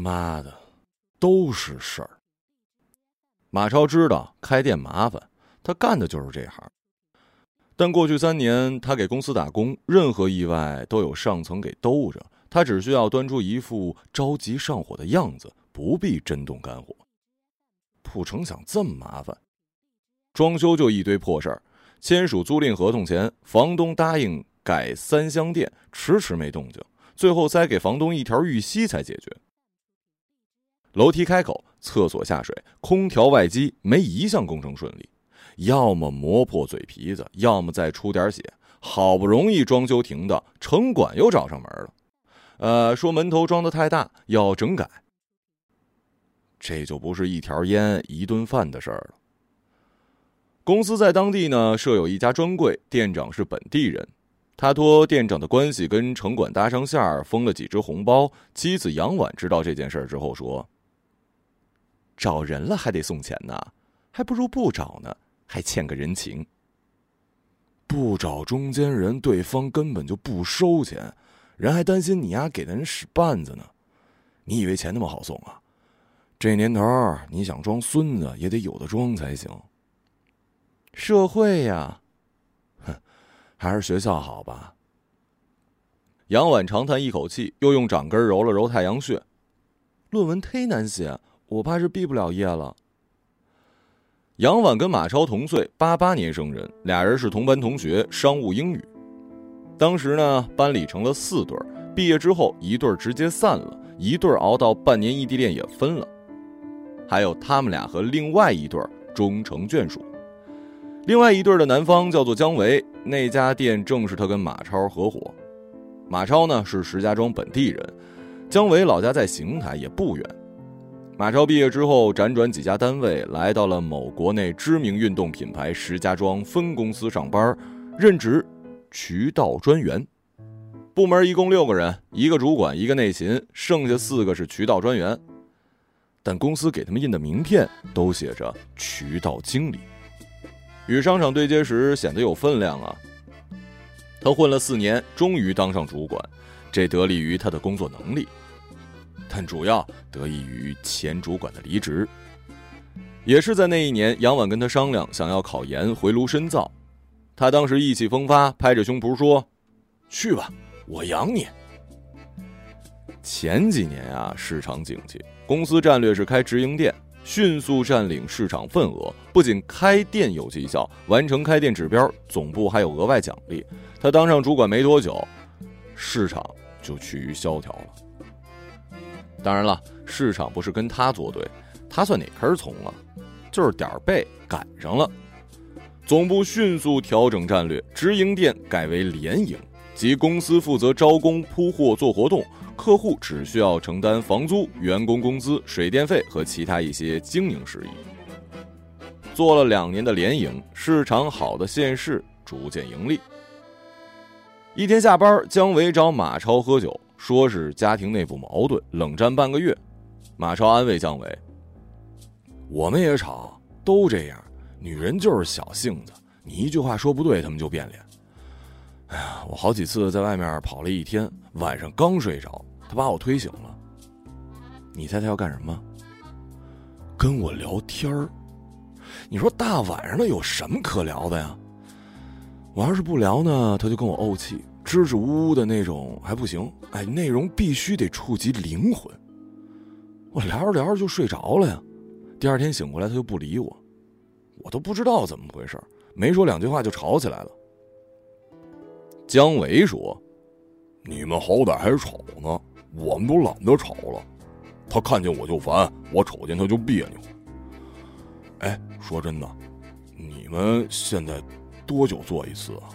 妈的，都是事儿。马超知道开店麻烦，他干的就是这行。但过去三年，他给公司打工，任何意外都有上层给兜着，他只需要端出一副着急上火的样子，不必真动肝火。不成想这么麻烦，装修就一堆破事儿。签署租赁合同前，房东答应改三厢电，迟迟没动静，最后塞给房东一条玉溪才解决。楼梯开口、厕所下水、空调外机，没一项工程顺利，要么磨破嘴皮子，要么再出点血。好不容易装修停的，城管又找上门了，呃，说门头装的太大，要整改。这就不是一条烟、一顿饭的事儿了。公司在当地呢设有一家专柜，店长是本地人，他托店长的关系跟城管搭上线儿，封了几只红包。妻子杨婉知道这件事之后说：“找人了还得送钱呢，还不如不找呢，还欠个人情。不找中间人，对方根本就不收钱，人还担心你丫给的人使绊子呢。你以为钱那么好送啊？这年头，你想装孙子也得有的装才行。”社会呀，哼，还是学校好吧。杨婉长叹一口气，又用掌根揉了揉太阳穴。论文忒难写，我怕是毕不了业了。杨婉跟马超同岁，八八年生人，俩人是同班同学，商务英语。当时呢，班里成了四对儿，毕业之后一对儿直接散了，一对儿熬到半年异地恋也分了，还有他们俩和另外一对儿终成眷属。另外一对儿的男方叫做姜维，那家店正是他跟马超合伙。马超呢是石家庄本地人，姜维老家在邢台，也不远。马超毕业之后辗转几家单位，来到了某国内知名运动品牌石家庄分公司上班，任职渠道专员。部门一共六个人，一个主管，一个内勤，剩下四个是渠道专员。但公司给他们印的名片都写着渠道经理。与商场对接时显得有分量啊。他混了四年，终于当上主管，这得力于他的工作能力，但主要得益于前主管的离职。也是在那一年，杨婉跟他商量，想要考研回炉深造。他当时意气风发，拍着胸脯说：“去吧，我养你。”前几年啊，市场景气，公司战略是开直营店。迅速占领市场份额，不仅开店有绩效，完成开店指标，总部还有额外奖励。他当上主管没多久，市场就趋于萧条了。当然了，市场不是跟他作对，他算哪根葱啊？就是点儿背赶上了。总部迅速调整战略，直营店改为联营，即公司负责招工、铺货、做活动。客户只需要承担房租、员工工资、水电费和其他一些经营事宜。做了两年的联营，市场好的县市逐渐盈利。一天下班，姜维找马超喝酒，说是家庭内部矛盾，冷战半个月。马超安慰姜维：“我们也吵，都这样，女人就是小性子，你一句话说不对，他们就变脸。哎呀，我好几次在外面跑了一天，晚上刚睡着。”他把我推醒了，你猜他要干什么？跟我聊天儿。你说大晚上的有什么可聊的呀？我要是不聊呢，他就跟我怄气，支支吾吾的那种还不行。哎，内容必须得触及灵魂。我聊着聊着就睡着了呀。第二天醒过来，他就不理我，我都不知道怎么回事，没说两句话就吵起来了。姜维说：“你们好歹还吵呢。”我们都懒得吵了，他看见我就烦，我瞅见他就别扭。哎，说真的，你们现在多久做一次啊？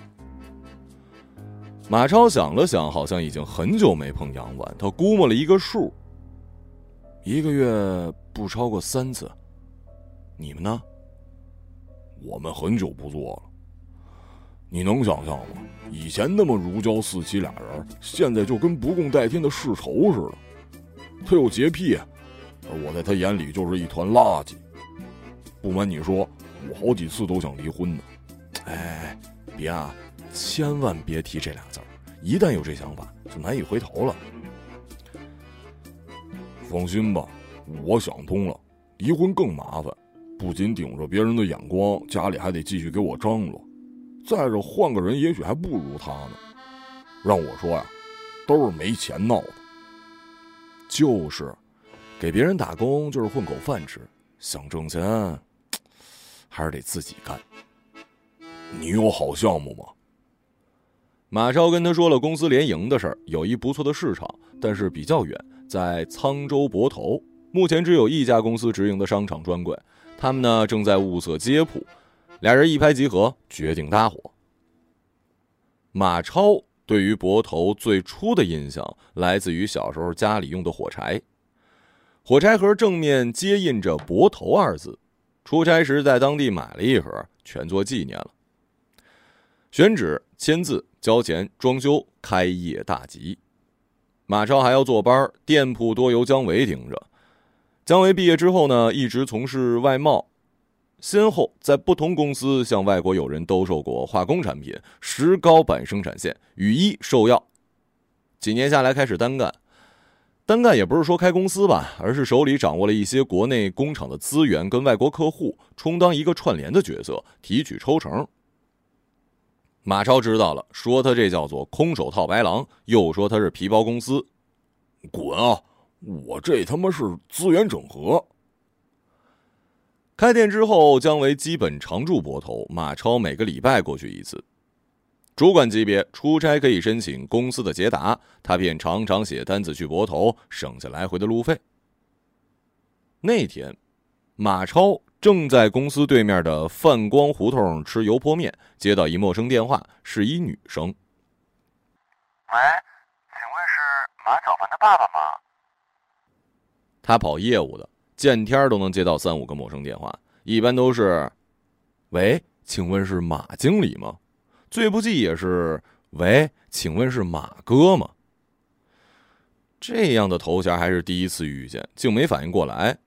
马超想了想，好像已经很久没碰杨婉，他估摸了一个数，一个月不超过三次。你们呢？我们很久不做了。你能想象吗？以前那么如胶似漆俩人，现在就跟不共戴天的世仇似的。他有洁癖，而我在他眼里就是一团垃圾。不瞒你说，我好几次都想离婚呢。哎，别啊，千万别提这俩字儿，一旦有这想法，就难以回头了。放心吧，我想通了，离婚更麻烦，不仅顶着别人的眼光，家里还得继续给我张罗。再者，换个人也许还不如他呢。让我说呀，都是没钱闹的。就是，给别人打工就是混口饭吃，想挣钱，还是得自己干。你有好项目吗？马超跟他说了公司联营的事儿，有一不错的市场，但是比较远，在沧州泊头，目前只有一家公司直营的商场专柜，他们呢正在物色街铺，俩人一拍即合，决定搭伙。马超对于泊头最初的印象来自于小时候家里用的火柴，火柴盒正面接印着“泊头”二字，出差时在当地买了一盒，全做纪念了。选址、签字、交钱、装修，开业大吉。马超还要坐班，店铺多由姜维盯着。姜维毕业之后呢，一直从事外贸，先后在不同公司向外国友人兜售过化工产品、石膏板生产线、雨衣、兽药。几年下来，开始单干。单干也不是说开公司吧，而是手里掌握了一些国内工厂的资源，跟外国客户充当一个串联的角色，提取抽成。马超知道了，说他这叫做空手套白狼，又说他是皮包公司，滚啊！我这他妈是资源整合。开店之后，姜维基本常驻泊头，马超每个礼拜过去一次。主管级别出差可以申请公司的捷达，他便常常写单子去泊头，省下来回的路费。那天，马超。正在公司对面的泛光胡同吃油泼面，接到一陌生电话，是一女生。喂，请问是马小凡的爸爸吗？他跑业务的，见天都能接到三五个陌生电话，一般都是：“喂，请问是马经理吗？”最不济也是：“喂，请问是马哥吗？”这样的头衔还是第一次遇见，竟没反应过来。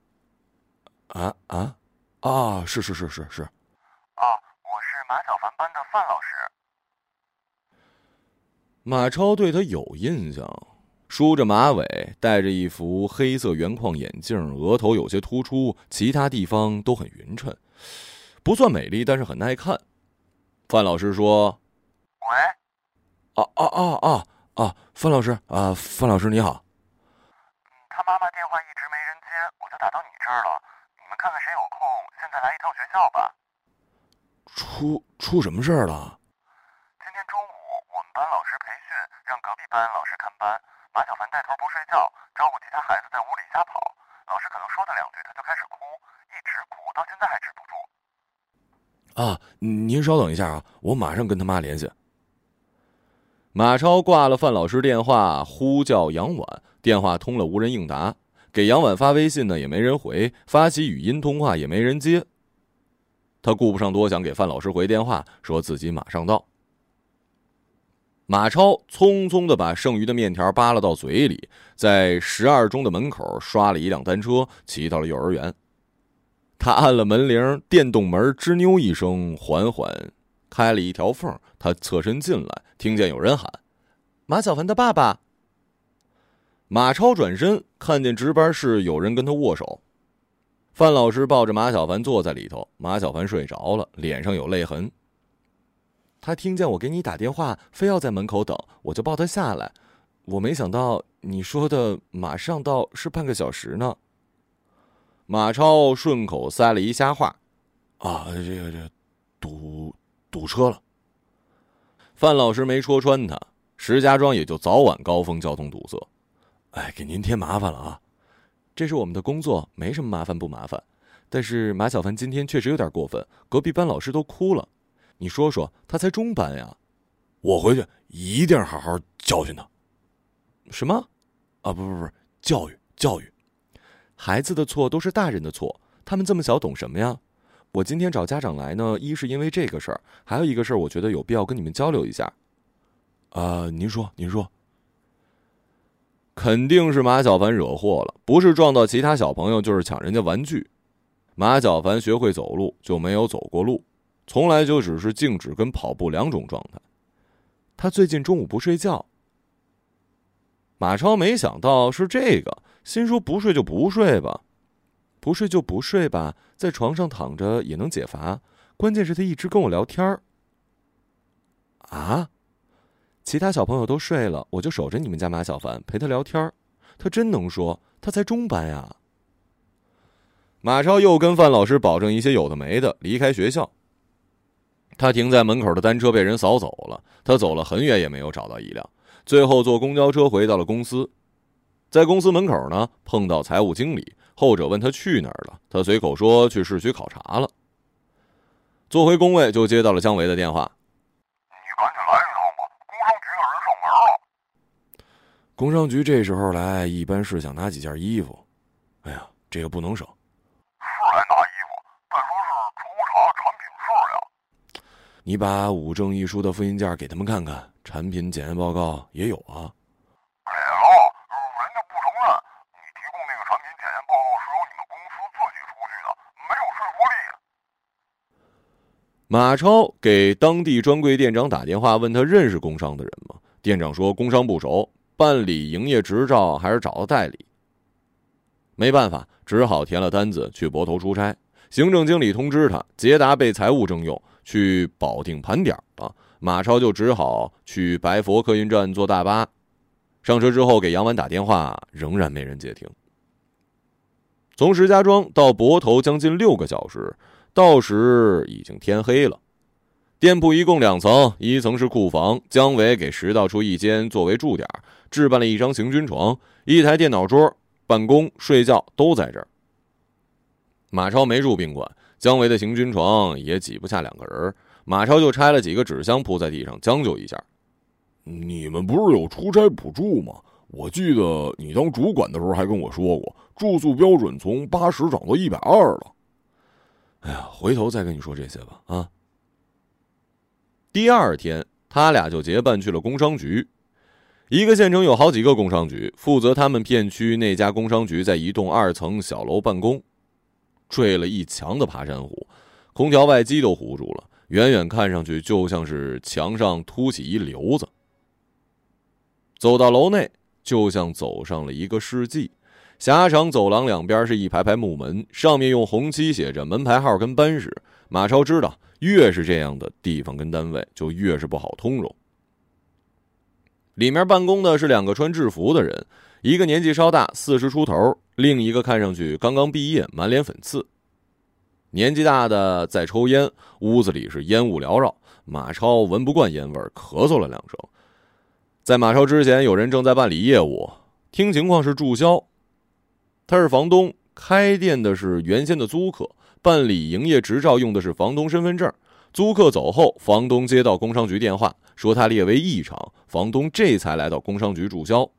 啊啊！啊，是是是是是，哦，我是马小凡班的范老师。马超对他有印象，梳着马尾，戴着一副黑色圆框眼镜，额头有些突出，其他地方都很匀称，不算美丽，但是很耐看。范老师说：“喂，啊啊啊啊啊，范老师啊，范老师你好。”他妈妈电话一直没人接，我就打到你这儿了。看看谁有空，现在来一趟学校吧。出出什么事儿了？今天中午我们班老师培训，让隔壁班老师看班。马小凡带头不睡觉，招呼其他孩子在屋里瞎跑。老师可能说他两句，他就开始哭，一直哭，到现在还止不住。啊，您稍等一下啊，我马上跟他妈联系。马超挂了范老师电话，呼叫杨婉，电话通了，无人应答。给杨婉发微信呢，也没人回；发起语音通话也没人接。他顾不上多想，给范老师回电话，说自己马上到。马超匆匆的把剩余的面条扒拉到嘴里，在十二中的门口刷了一辆单车，骑到了幼儿园。他按了门铃，电动门吱扭一声，缓缓开了一条缝。他侧身进来，听见有人喊：“马小凡的爸爸。”马超转身看见值班室有人跟他握手，范老师抱着马小凡坐在里头，马小凡睡着了，脸上有泪痕。他听见我给你打电话，非要在门口等，我就抱他下来。我没想到你说的马上到是半个小时呢。马超顺口塞了一瞎话：“啊，这个这堵堵车了。”范老师没戳穿他，石家庄也就早晚高峰交通堵塞。哎，给您添麻烦了啊！这是我们的工作，没什么麻烦不麻烦。但是马小凡今天确实有点过分，隔壁班老师都哭了。你说说，他才中班呀！我回去一定好好教训他。什么？啊，不不不，教育教育。孩子的错都是大人的错，他们这么小懂什么呀？我今天找家长来呢，一是因为这个事儿，还有一个事儿，我觉得有必要跟你们交流一下。啊，您说，您说。肯定是马小凡惹祸了，不是撞到其他小朋友，就是抢人家玩具。马小凡学会走路就没有走过路，从来就只是静止跟跑步两种状态。他最近中午不睡觉。马超没想到是这个，心说不睡就不睡吧，不睡就不睡吧，在床上躺着也能解乏。关键是他一直跟我聊天儿。啊，其他小朋友都睡了，我就守着你们家马小凡陪他聊天。他真能说，他才中班呀。马超又跟范老师保证一些有的没的，离开学校。他停在门口的单车被人扫走了，他走了很远也没有找到一辆，最后坐公交车回到了公司。在公司门口呢，碰到财务经理，后者问他去哪儿了，他随口说去市区考察了。坐回工位就接到了姜维的电话：“你赶紧来一趟吧，工商局的人上门了。”工商局这时候来，一般是想拿几件衣服。哎呀，这个不能省。是来拿衣服，但说是抽查产品数量。你把五证一书的复印件给他们看看，产品检验报告也有啊。给了，人家不承认。你提供那个产品检验报告是由你们公司自己出具的，没有说服力。马超给当地专柜店长打电话，问他认识工商的人吗？店长说工商不熟，办理营业执照还是找个代理。没办法，只好填了单子去泊头出差。行政经理通知他，捷达被财务征用，去保定盘点了。马超就只好去白佛客运站坐大巴。上车之后给杨婉打电话，仍然没人接听。从石家庄到泊头将近六个小时。到时已经天黑了，店铺一共两层，一层是库房，姜维给拾到出一间作为驻点，置办了一张行军床，一台电脑桌，办公、睡觉都在这儿。马超没住宾馆，姜维的行军床也挤不下两个人，马超就拆了几个纸箱铺在地上，将就一下。你们不是有出差补助吗？我记得你当主管的时候还跟我说过，住宿标准从八十涨到一百二了。哎呀，回头再跟你说这些吧。啊，第二天他俩就结伴去了工商局。一个县城有好几个工商局，负责他们片区那家工商局在一栋二层小楼办公，坠了一墙的爬山虎，空调外机都糊住了，远远看上去就像是墙上凸起一瘤子。走到楼内，就像走上了一个世纪。狭长走廊两边是一排排木门，上面用红漆写着门牌号跟班史。马超知道，越是这样的地方跟单位，就越是不好通融。里面办公的是两个穿制服的人，一个年纪稍大，四十出头，另一个看上去刚刚毕业，满脸粉刺。年纪大的在抽烟，屋子里是烟雾缭绕。马超闻不惯烟味，咳嗽了两声。在马超之前，有人正在办理业务，听情况是注销。他是房东，开店的是原先的租客，办理营业执照用的是房东身份证。租客走后，房东接到工商局电话，说他列为异常，房东这才来到工商局注销，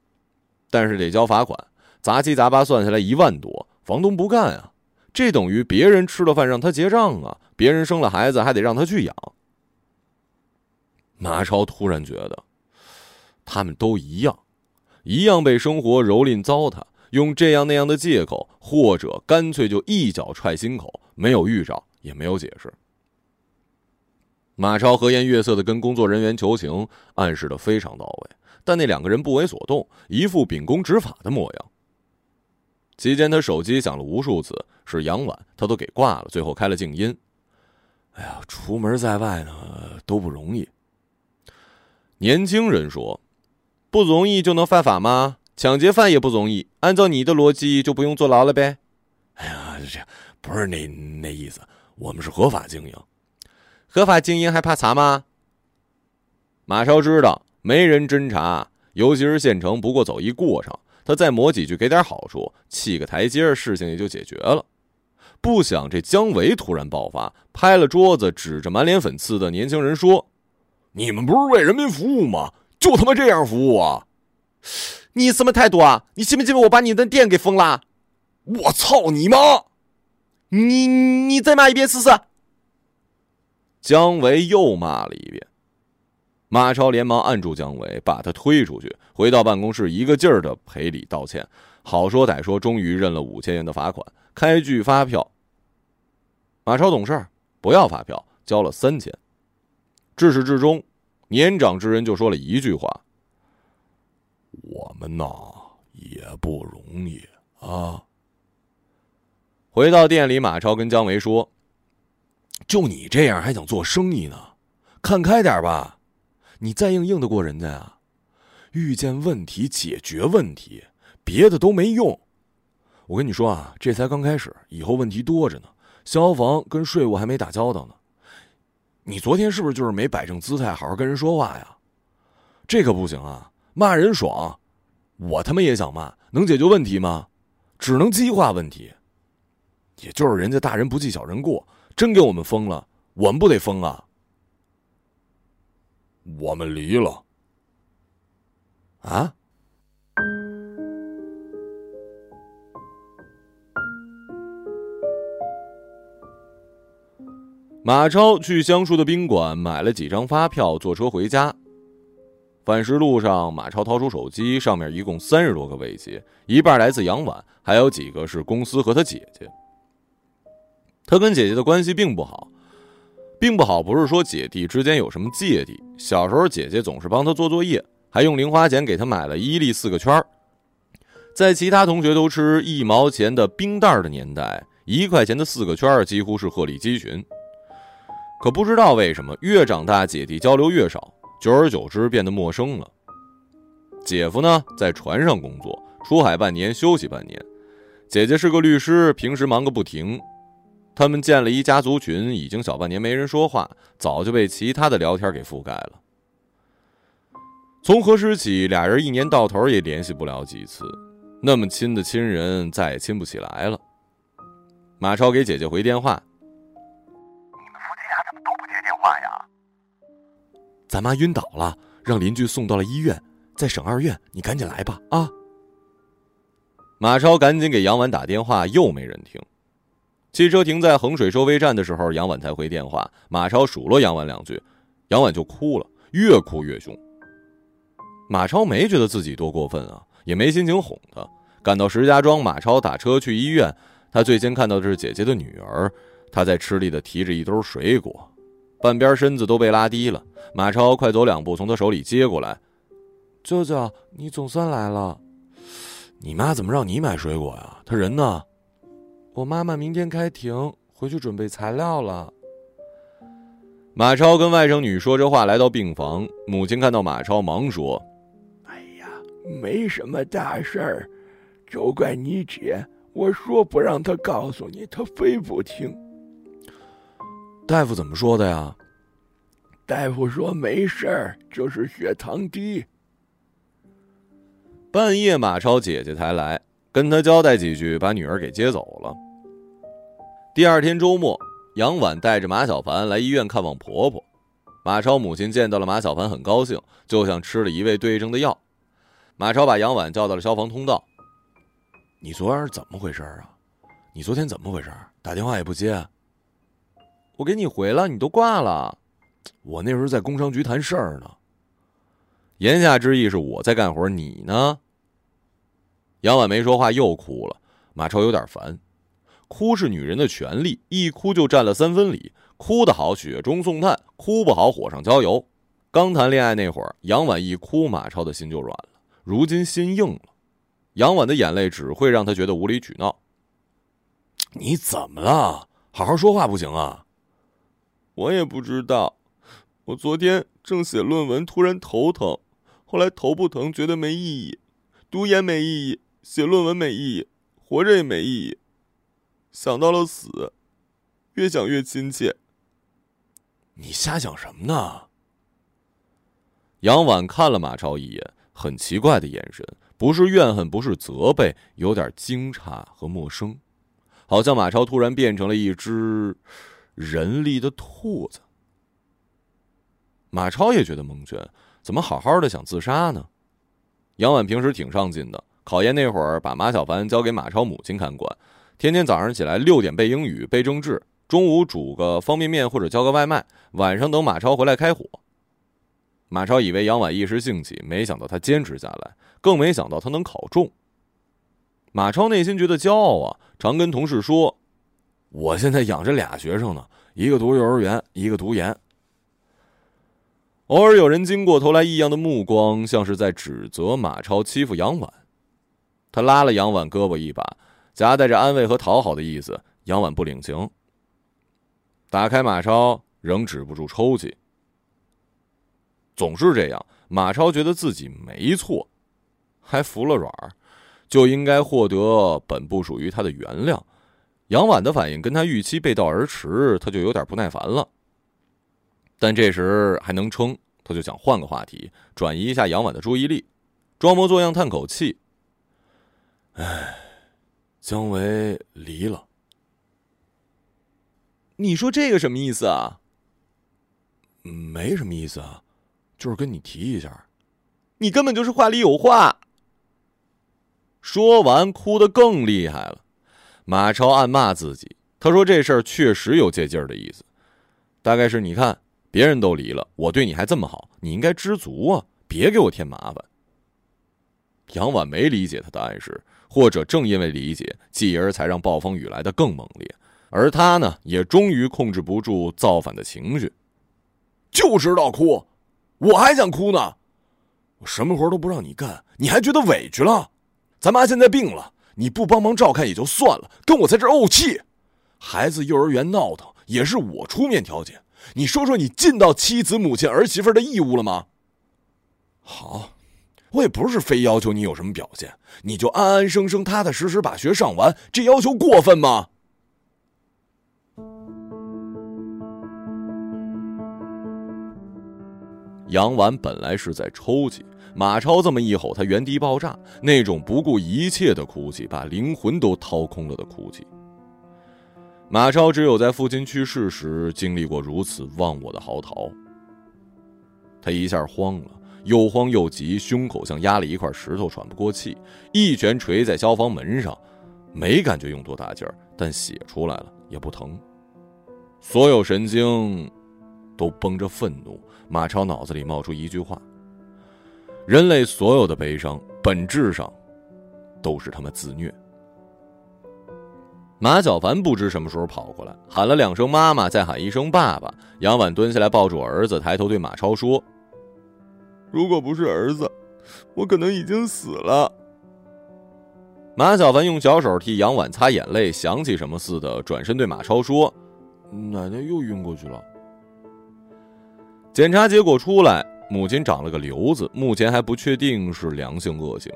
但是得交罚款，杂七杂八算下来一万多，房东不干啊，这等于别人吃了饭让他结账啊，别人生了孩子还得让他去养。马超突然觉得，他们都一样，一样被生活蹂躏糟蹋。用这样那样的借口，或者干脆就一脚踹心口，没有预兆，也没有解释。马超和颜悦色的跟工作人员求情，暗示的非常到位，但那两个人不为所动，一副秉公执法的模样。期间，他手机响了无数次，是杨婉，他都给挂了，最后开了静音。哎呀，出门在外呢都不容易。年轻人说：“不容易就能犯法吗？”抢劫犯也不容易，按照你的逻辑就不用坐牢了呗。哎呀，这不是那那意思，我们是合法经营，合法经营还怕查吗？马超知道没人侦查，尤其是县城，不过走一过场，他再磨几句给点好处，砌个台阶，事情也就解决了。不想这姜维突然爆发，拍了桌子，指着满脸粉刺的年轻人说：“你们不是为人民服务吗？就他妈这样服务啊！”你什么态度啊？你信不信我把你的店给封了？我操你妈！你你再骂一遍试试。姜维又骂了一遍，马超连忙按住姜维，把他推出去，回到办公室，一个劲儿的赔礼道歉，好说歹说，终于认了五千元的罚款，开具发票。马超懂事，不要发票，交了三千。至始至终，年长之人就说了一句话。我们呐也不容易。啊。回到店里，马超跟姜维说：“就你这样还想做生意呢？看开点吧，你再硬硬得过人家呀？遇见问题解决问题，别的都没用。我跟你说啊，这才刚开始，以后问题多着呢。消防跟税务还没打交道呢。你昨天是不是就是没摆正姿态，好好跟人说话呀？这可不行啊！骂人爽，我他妈也想骂，能解决问题吗？只能激化问题。”也就是人家大人不计小人过，真给我们封了，我们不得封啊！我们离了。啊！马超去香树的宾馆买了几张发票，坐车回家。返时路上，马超掏出手机，上面一共三十多个未接，一半来自杨婉，还有几个是公司和他姐姐。他跟姐姐的关系并不好，并不好不是说姐弟之间有什么芥蒂。小时候姐姐总是帮他做作业，还用零花钱给他买了伊利四个圈儿在其他同学都吃一毛钱的冰袋的年代，一块钱的四个圈儿几乎是鹤立鸡群。可不知道为什么，越长大姐弟交流越少，久而久之变得陌生了。姐夫呢，在船上工作，出海半年休息半年；姐姐是个律师，平时忙个不停。他们建了一家族群，已经小半年没人说话，早就被其他的聊天给覆盖了。从何时起，俩人一年到头也联系不了几次，那么亲的亲人再也亲不起来了。马超给姐姐回电话：“你们夫妻俩怎么都不接电话呀？”“咱妈晕倒了，让邻居送到了医院，在省二院，你赶紧来吧。”啊！马超赶紧给杨婉打电话，又没人听。汽车停在衡水收费站的时候，杨婉才回电话。马超数落杨婉两句，杨婉就哭了，越哭越凶。马超没觉得自己多过分啊，也没心情哄她。赶到石家庄，马超打车去医院。他最先看到的是姐姐的女儿，她在吃力的提着一兜水果，半边身子都被拉低了。马超快走两步，从她手里接过来：“舅舅，你总算来了。你妈怎么让你买水果呀？她人呢？”我妈妈明天开庭，回去准备材料了。马超跟外甥女说着话，来到病房。母亲看到马超，忙说：“哎呀，没什么大事儿，就怪你姐。我说不让她告诉你，她非不听。”大夫怎么说的呀？大夫说没事儿，就是血糖低。半夜，马超姐姐才来，跟他交代几句，把女儿给接走了。第二天周末，杨婉带着马小凡来医院看望婆婆。马超母亲见到了马小凡，很高兴，就像吃了一味对症的药。马超把杨婉叫到了消防通道：“你昨晚怎么回事啊？你昨天怎么回事？打电话也不接。我给你回了，你都挂了。我那时候在工商局谈事儿呢。言下之意是我在干活，你呢？”杨婉没说话，又哭了。马超有点烦。哭是女人的权利，一哭就占了三分理。哭得好，雪中送炭；哭不好，火上浇油。刚谈恋爱那会儿，杨婉一哭，马超的心就软了。如今心硬了，杨婉的眼泪只会让他觉得无理取闹。你怎么了？好好说话不行啊！我也不知道，我昨天正写论文，突然头疼，后来头不疼，觉得没意义。读研没意义，写论文没意义，活着也没意义。想到了死，越想越亲切。你瞎想什么呢？杨婉看了马超一眼，很奇怪的眼神，不是怨恨，不是责备，有点惊诧和陌生，好像马超突然变成了一只人力的兔子。马超也觉得蒙圈，怎么好好的想自杀呢？杨婉平时挺上进的，考研那会儿把马小凡交给马超母亲看管。天天早上起来六点背英语、背政治，中午煮个方便面或者叫个外卖，晚上等马超回来开火。马超以为杨婉一时兴起，没想到他坚持下来，更没想到他能考中。马超内心觉得骄傲啊，常跟同事说：“我现在养着俩学生呢，一个读幼儿园，一个读研。”偶尔有人经过，投来异样的目光，像是在指责马超欺负杨婉。他拉了杨婉胳膊一把，夹带着安慰和讨好的意思。杨婉不领情，打开马超，仍止不住抽泣。总是这样，马超觉得自己没错，还服了软儿，就应该获得本不属于他的原谅。杨婉的反应跟他预期背道而驰，他就有点不耐烦了。但这时还能撑，他就想换个话题，转移一下杨婉的注意力，装模作样叹口气：“唉，姜维离了。”你说这个什么意思啊？没什么意思啊，就是跟你提一下。你根本就是话里有话。说完，哭得更厉害了。马超暗骂自己，他说这事儿确实有借劲儿的意思，大概是你看别人都离了，我对你还这么好，你应该知足啊，别给我添麻烦。杨婉没理解他的暗示，或者正因为理解，继而才让暴风雨来得更猛烈。而他呢，也终于控制不住造反的情绪，就知道哭，我还想哭呢。我什么活都不让你干，你还觉得委屈了？咱妈现在病了，你不帮忙照看也就算了，跟我在这怄气。孩子幼儿园闹腾也是我出面调解，你说说你尽到妻子、母亲、儿媳妇的义务了吗？好，我也不是非要求你有什么表现，你就安安生生、踏踏实实把学上完，这要求过分吗？杨婉本来是在抽泣，马超这么一吼，他原地爆炸，那种不顾一切的哭泣，把灵魂都掏空了的哭泣。马超只有在父亲去世时经历过如此忘我的嚎啕，他一下慌了，又慌又急，胸口像压了一块石头，喘不过气，一拳捶在消防门上，没感觉用多大劲儿，但血出来了也不疼，所有神经都绷着愤怒。马超脑子里冒出一句话：“人类所有的悲伤，本质上都是他们自虐。”马小凡不知什么时候跑过来，喊了两声“妈妈”，再喊一声“爸爸”。杨婉蹲下来抱住儿子，抬头对马超说：“如果不是儿子，我可能已经死了。”马小凡用小手替杨婉擦眼泪，想起什么似的，转身对马超说：“奶奶又晕过去了。”检查结果出来，母亲长了个瘤子，目前还不确定是良性恶性，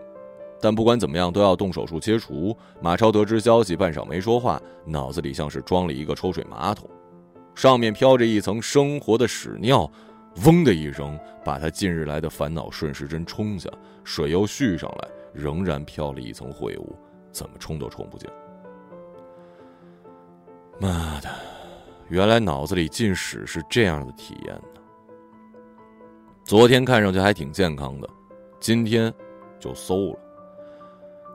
但不管怎么样都要动手术切除。马超得知消息，半晌没说话，脑子里像是装了一个抽水马桶，上面飘着一层生活的屎尿，嗡的一声，把他近日来的烦恼顺时针冲下，水又续上来，仍然飘了一层秽物，怎么冲都冲不净。妈的，原来脑子里进屎是这样的体验呢。昨天看上去还挺健康的，今天就馊了。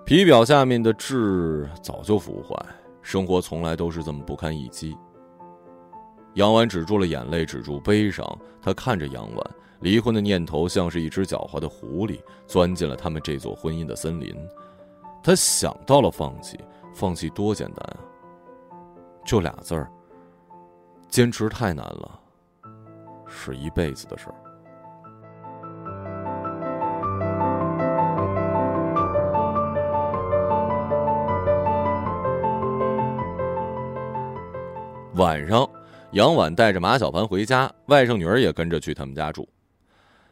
皮表下面的痣早就腐坏，生活从来都是这么不堪一击。杨婉止住了眼泪，止住悲伤。他看着杨婉，离婚的念头像是一只狡猾的狐狸，钻进了他们这座婚姻的森林。他想到了放弃，放弃多简单啊，就俩字儿：坚持太难了，是一辈子的事儿。晚上，杨婉带着马小凡回家，外甥女儿也跟着去他们家住。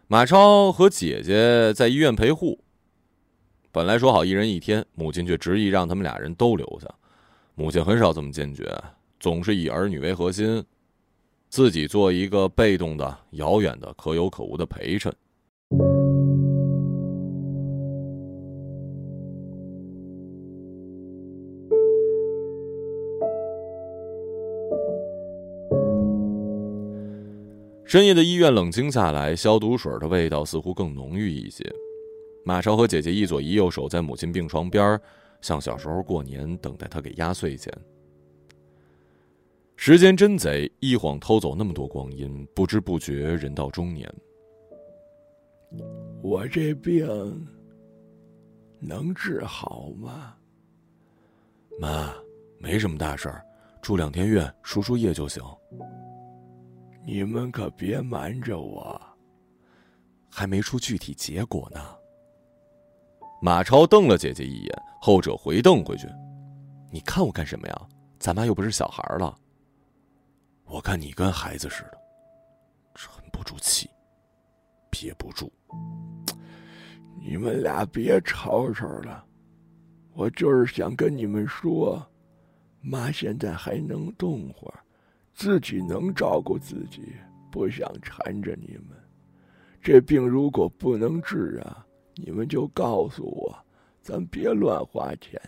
马超和姐姐在医院陪护。本来说好一人一天，母亲却执意让他们俩人都留下。母亲很少这么坚决，总是以儿女为核心，自己做一个被动的、遥远的、可有可无的陪衬。深夜的医院冷清下来，消毒水的味道似乎更浓郁一些。马超和姐姐一左一右守在母亲病床边像小时候过年等待她给压岁钱。时间真贼，一晃偷走那么多光阴，不知不觉人到中年。我这病能治好吗？妈，没什么大事儿，住两天院，输输液就行。你们可别瞒着我，还没出具体结果呢。马超瞪了姐姐一眼，后者回瞪回去：“你看我干什么呀？咱妈又不是小孩了。”我看你跟孩子似的，沉不住气，憋不住。你们俩别吵吵了，我就是想跟你们说，妈现在还能动会儿，自己能照顾自己，不想缠着你们。这病如果不能治啊，你们就告诉我，咱别乱花钱。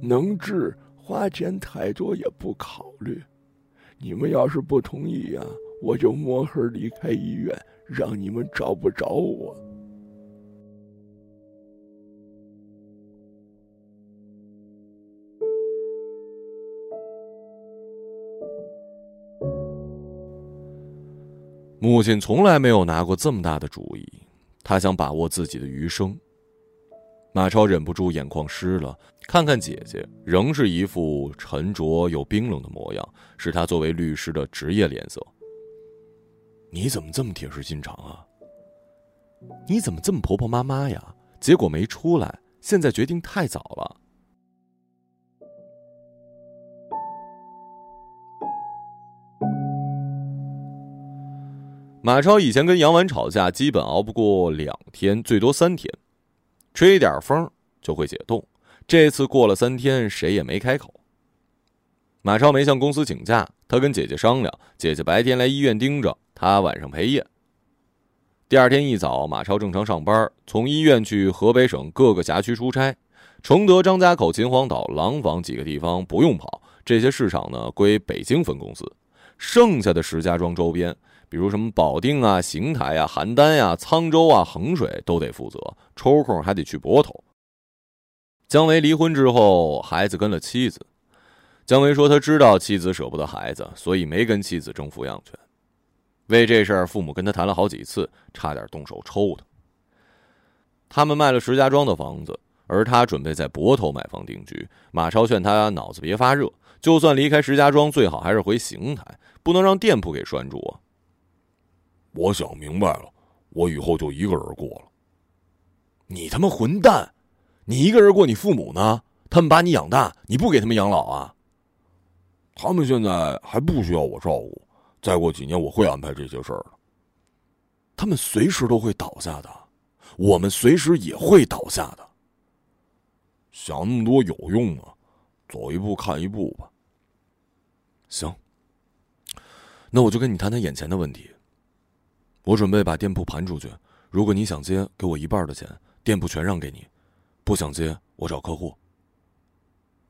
能治，花钱太多也不考虑。你们要是不同意呀，我就摸黑离开医院，让你们找不着我。母亲从来没有拿过这么大的主意，她想把握自己的余生。马超忍不住眼眶湿了，看看姐姐，仍是一副沉着又冰冷的模样，是他作为律师的职业脸色。你怎么这么铁石心肠啊？你怎么这么婆婆妈妈呀？结果没出来，现在决定太早了。马超以前跟杨婉吵架，基本熬不过两天，最多三天。吹点风就会解冻，这次过了三天，谁也没开口。马超没向公司请假，他跟姐姐商量，姐姐白天来医院盯着，他晚上陪夜。第二天一早，马超正常上班，从医院去河北省各个辖区出差，承德、张家口、秦皇岛、廊坊几个地方不用跑，这些市场呢归北京分公司，剩下的石家庄周边。比如什么保定啊、邢台啊、邯郸呀、沧州啊、衡水都得负责，抽空还得去泊头。姜维离婚之后，孩子跟了妻子。姜维说他知道妻子舍不得孩子，所以没跟妻子争抚养权。为这事儿，父母跟他谈了好几次，差点动手抽他。他们卖了石家庄的房子，而他准备在泊头买房定居。马超劝他脑子别发热，就算离开石家庄，最好还是回邢台，不能让店铺给拴住啊。我想明白了，我以后就一个人过了。你他妈混蛋！你一个人过，你父母呢？他们把你养大，你不给他们养老啊？他们现在还不需要我照顾，再过几年我会安排这些事儿的。他们随时都会倒下的，我们随时也会倒下的。想那么多有用吗？走一步看一步吧。行，那我就跟你谈谈眼前的问题。我准备把店铺盘出去，如果你想接，给我一半的钱，店铺全让给你；不想接，我找客户。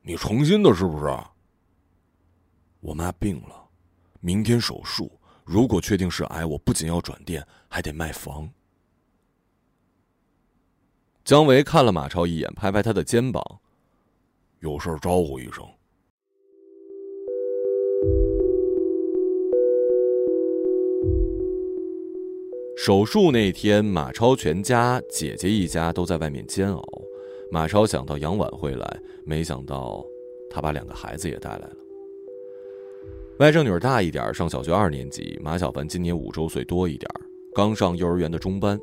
你成心的，是不是？我妈病了，明天手术，如果确定是癌，我不仅要转店，还得卖房。姜维看了马超一眼，拍拍他的肩膀：“有事招呼一声。”手术那天，马超全家、姐姐一家都在外面煎熬。马超想到杨婉会来，没想到他把两个孩子也带来了。外甥女儿大一点，上小学二年级；马小凡今年五周岁多一点，刚上幼儿园的中班。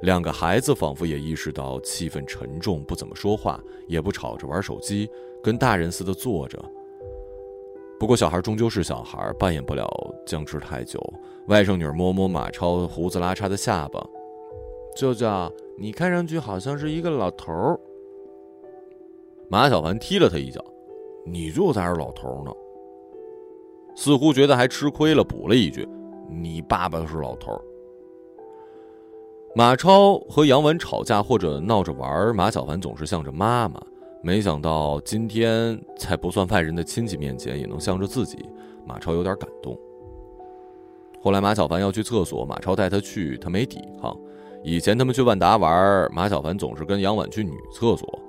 两个孩子仿佛也意识到气氛沉重，不怎么说话，也不吵着玩手机，跟大人似的坐着。不过小孩终究是小孩，扮演不了僵持太久。外甥女摸摸马超胡子拉碴的下巴，舅舅，你看上去好像是一个老头儿。马小凡踢了他一脚，你就才是老头呢。似乎觉得还吃亏了，补了一句：“你爸爸是老头。”马超和杨文吵架或者闹着玩，马小凡总是向着妈妈。没想到今天在不算外人的亲戚面前也能向着自己，马超有点感动。后来马小凡要去厕所，马超带他去，他没抵抗。以前他们去万达玩，马小凡总是跟杨婉去女厕所。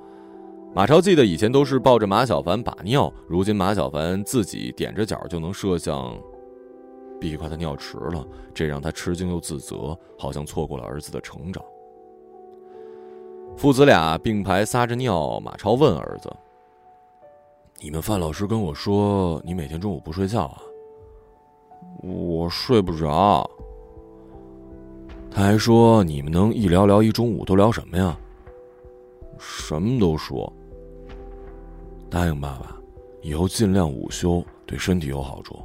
马超记得以前都是抱着马小凡把尿，如今马小凡自己踮着脚就能射向壁块的尿池了，这让他吃惊又自责，好像错过了儿子的成长。父子俩并排撒着尿，马超问儿子：“你们范老师跟我说，你每天中午不睡觉啊？”我睡不着。他还说：“你们能一聊聊一中午，都聊什么呀？什么都说。答应爸爸，以后尽量午休，对身体有好处。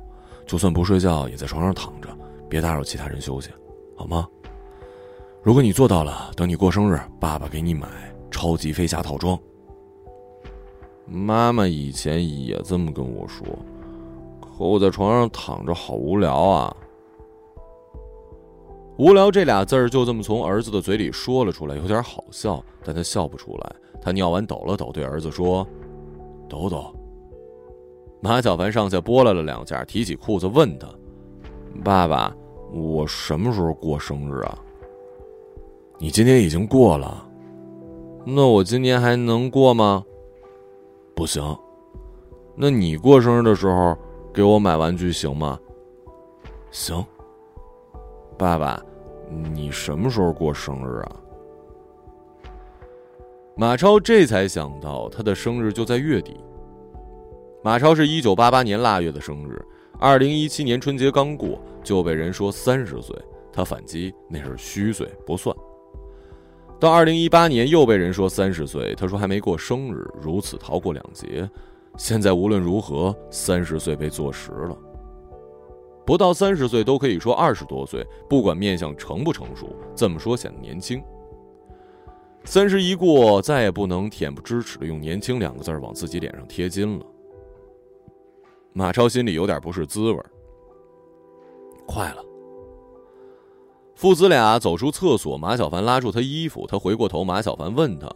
就算不睡觉，也在床上躺着，别打扰其他人休息，好吗？如果你做到了，等你过生日，爸爸给你买超级飞侠套装。妈妈以前也这么跟我说，可我在床上躺着好无聊啊。无聊这俩字儿就这么从儿子的嘴里说了出来，有点好笑，但他笑不出来。他尿完抖了抖，对儿子说：“抖抖。”马小凡上下拨拉了两下，提起裤子问他：“爸爸，我什么时候过生日啊？”“你今天已经过了，那我今年还能过吗？”“不行。”“那你过生日的时候给我买玩具行吗？”“行。”“爸爸，你什么时候过生日啊？”马超这才想到，他的生日就在月底。马超是一九八八年腊月的生日，二零一七年春节刚过就被人说三十岁，他反击那是虚岁不算。到二零一八年又被人说三十岁，他说还没过生日，如此逃过两劫。现在无论如何，三十岁被坐实了。不到三十岁都可以说二十多岁，不管面相成不成熟，这么说显得年轻。三十一过，再也不能恬不知耻的用“年轻”两个字往自己脸上贴金了。马超心里有点不是滋味快了，父子俩走出厕所，马小凡拉住他衣服，他回过头，马小凡问他：“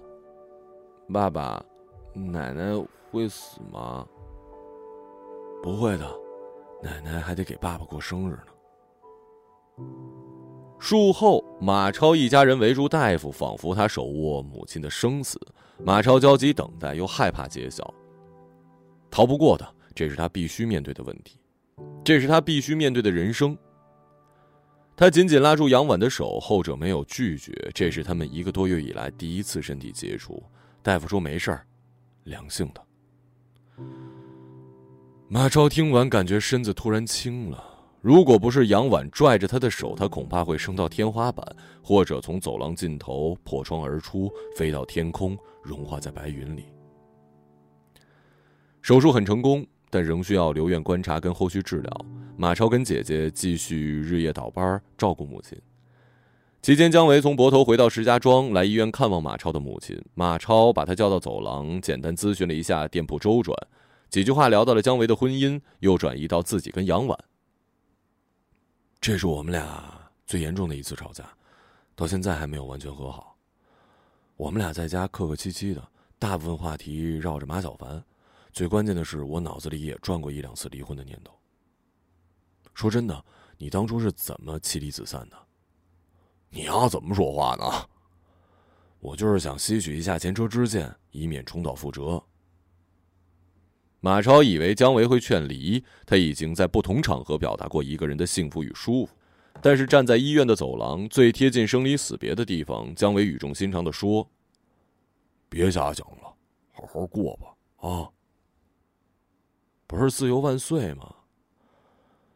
爸爸，奶奶会死吗？”“不会的，奶奶还得给爸爸过生日呢。”术后，马超一家人围住大夫，仿佛他手握母亲的生死。马超焦急等待，又害怕揭晓，逃不过的。这是他必须面对的问题，这是他必须面对的人生。他紧紧拉住杨婉的手，后者没有拒绝。这是他们一个多月以来第一次身体接触。大夫说没事儿，良性的。马超听完，感觉身子突然轻了。如果不是杨婉拽着他的手，他恐怕会升到天花板，或者从走廊尽头破窗而出，飞到天空，融化在白云里。手术很成功。但仍需要留院观察跟后续治疗。马超跟姐姐继续日夜倒班照顾母亲。期间，姜维从泊头回到石家庄来医院看望马超的母亲。马超把他叫到走廊，简单咨询了一下店铺周转，几句话聊到了姜维的婚姻，又转移到自己跟杨婉。这是我们俩最严重的一次吵架，到现在还没有完全和好。我们俩在家客客气气的，大部分话题绕着马小凡。最关键的是，我脑子里也转过一两次离婚的念头。说真的，你当初是怎么妻离子散的？你要怎么说话呢？我就是想吸取一下前车之鉴，以免重蹈覆辙。马超以为姜维会劝离，他已经在不同场合表达过一个人的幸福与舒服，但是站在医院的走廊最贴近生离死别的地方，姜维语重心长的说：“别瞎想了，好好过吧，啊。”不是自由万岁吗？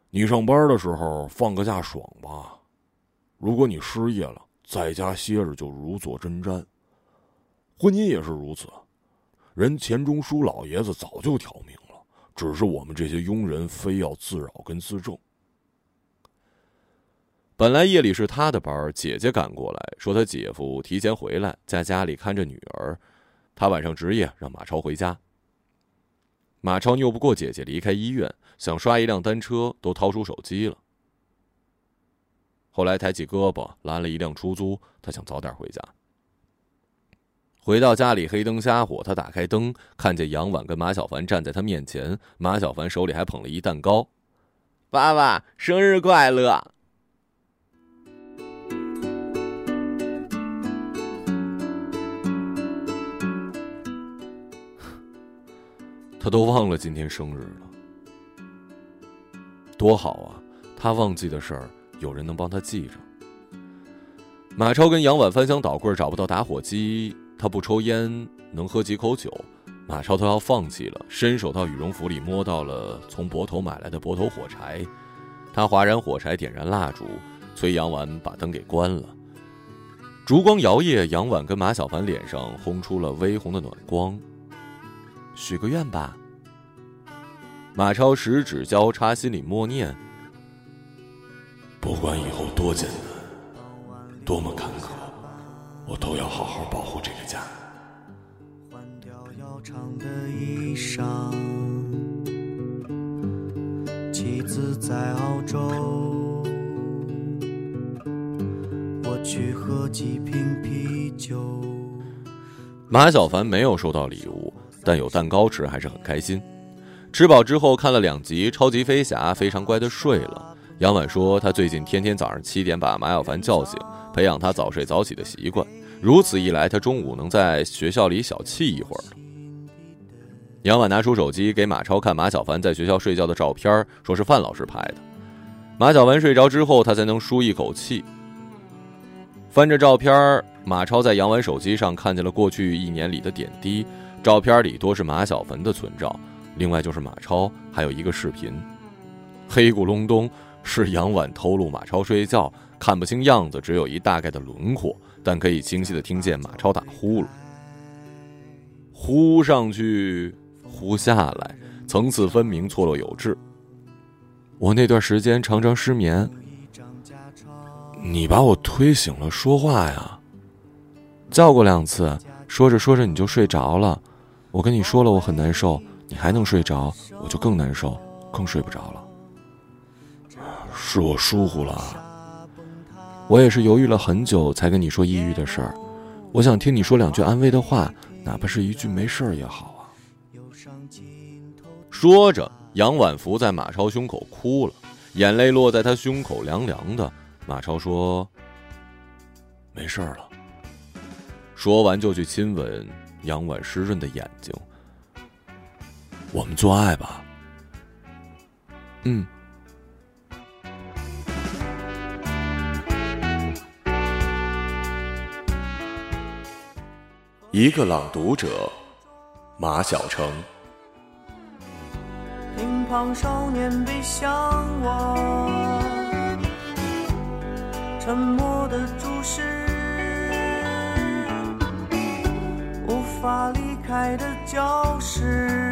你上班的时候放个假爽吧。如果你失业了，在家歇着就如坐针毡。婚姻也是如此，人钱钟书老爷子早就挑明了，只是我们这些庸人非要自扰跟自重。本来夜里是他的班，姐姐赶过来说他姐夫提前回来，在家里看着女儿，他晚上值夜，让马超回家。马超拗不过姐姐，离开医院，想刷一辆单车，都掏出手机了。后来抬起胳膊拦了一辆出租，他想早点回家。回到家里，黑灯瞎火，他打开灯，看见杨婉跟马小凡站在他面前，马小凡手里还捧了一蛋糕。爸爸，生日快乐！他都忘了今天生日了，多好啊！他忘记的事儿，有人能帮他记着。马超跟杨婉翻箱倒柜找不到打火机，他不抽烟，能喝几口酒，马超都要放弃了。伸手到羽绒服里摸到了从泊头买来的泊头火柴，他划燃火柴，点燃蜡烛，催杨婉把灯给关了。烛光摇曳，杨婉跟马小凡脸上轰出了微红的暖光。许个愿吧。马超十指交叉，心里默念：不管以后多艰难，多么坎坷，我都要好好保护这个家。换掉要长的衣裳，妻子在澳洲。我去喝几瓶啤酒。马小凡没有收到礼物，但有蛋糕吃，还是很开心。吃饱之后，看了两集《超级飞侠》，非常乖的睡了。杨婉说，他最近天天早上七点把马小凡叫醒，培养他早睡早起的习惯。如此一来，他中午能在学校里小憩一会儿。杨婉拿出手机给马超看马小凡在学校睡觉的照片，说是范老师拍的。马小凡睡着之后，他才能舒一口气。翻着照片，马超在杨婉手机上看见了过去一年里的点滴。照片里多是马小凡的存照，另外就是马超，还有一个视频。黑咕隆咚是杨婉偷录马超睡觉，看不清样子，只有一大概的轮廓，但可以清晰的听见马超打呼噜，呼上去，呼下来，层次分明，错落有致。我那段时间常常失眠。你把我推醒了，说话呀！叫过两次，说着说着你就睡着了。我跟你说了我很难受，你还能睡着，我就更难受，更睡不着了。是我疏忽了，我也是犹豫了很久才跟你说抑郁的事儿。我想听你说两句安慰的话，哪怕是一句没事儿也好啊。说着，杨婉福在马超胸口哭了，眼泪落在他胸口，凉凉的。马超说：“没事儿了。”说完就去亲吻杨婉湿润的眼睛。我们做爱吧。嗯。一个朗读者，马晓成。乒乓少年背向我。沉默的注视，无法离开的教室。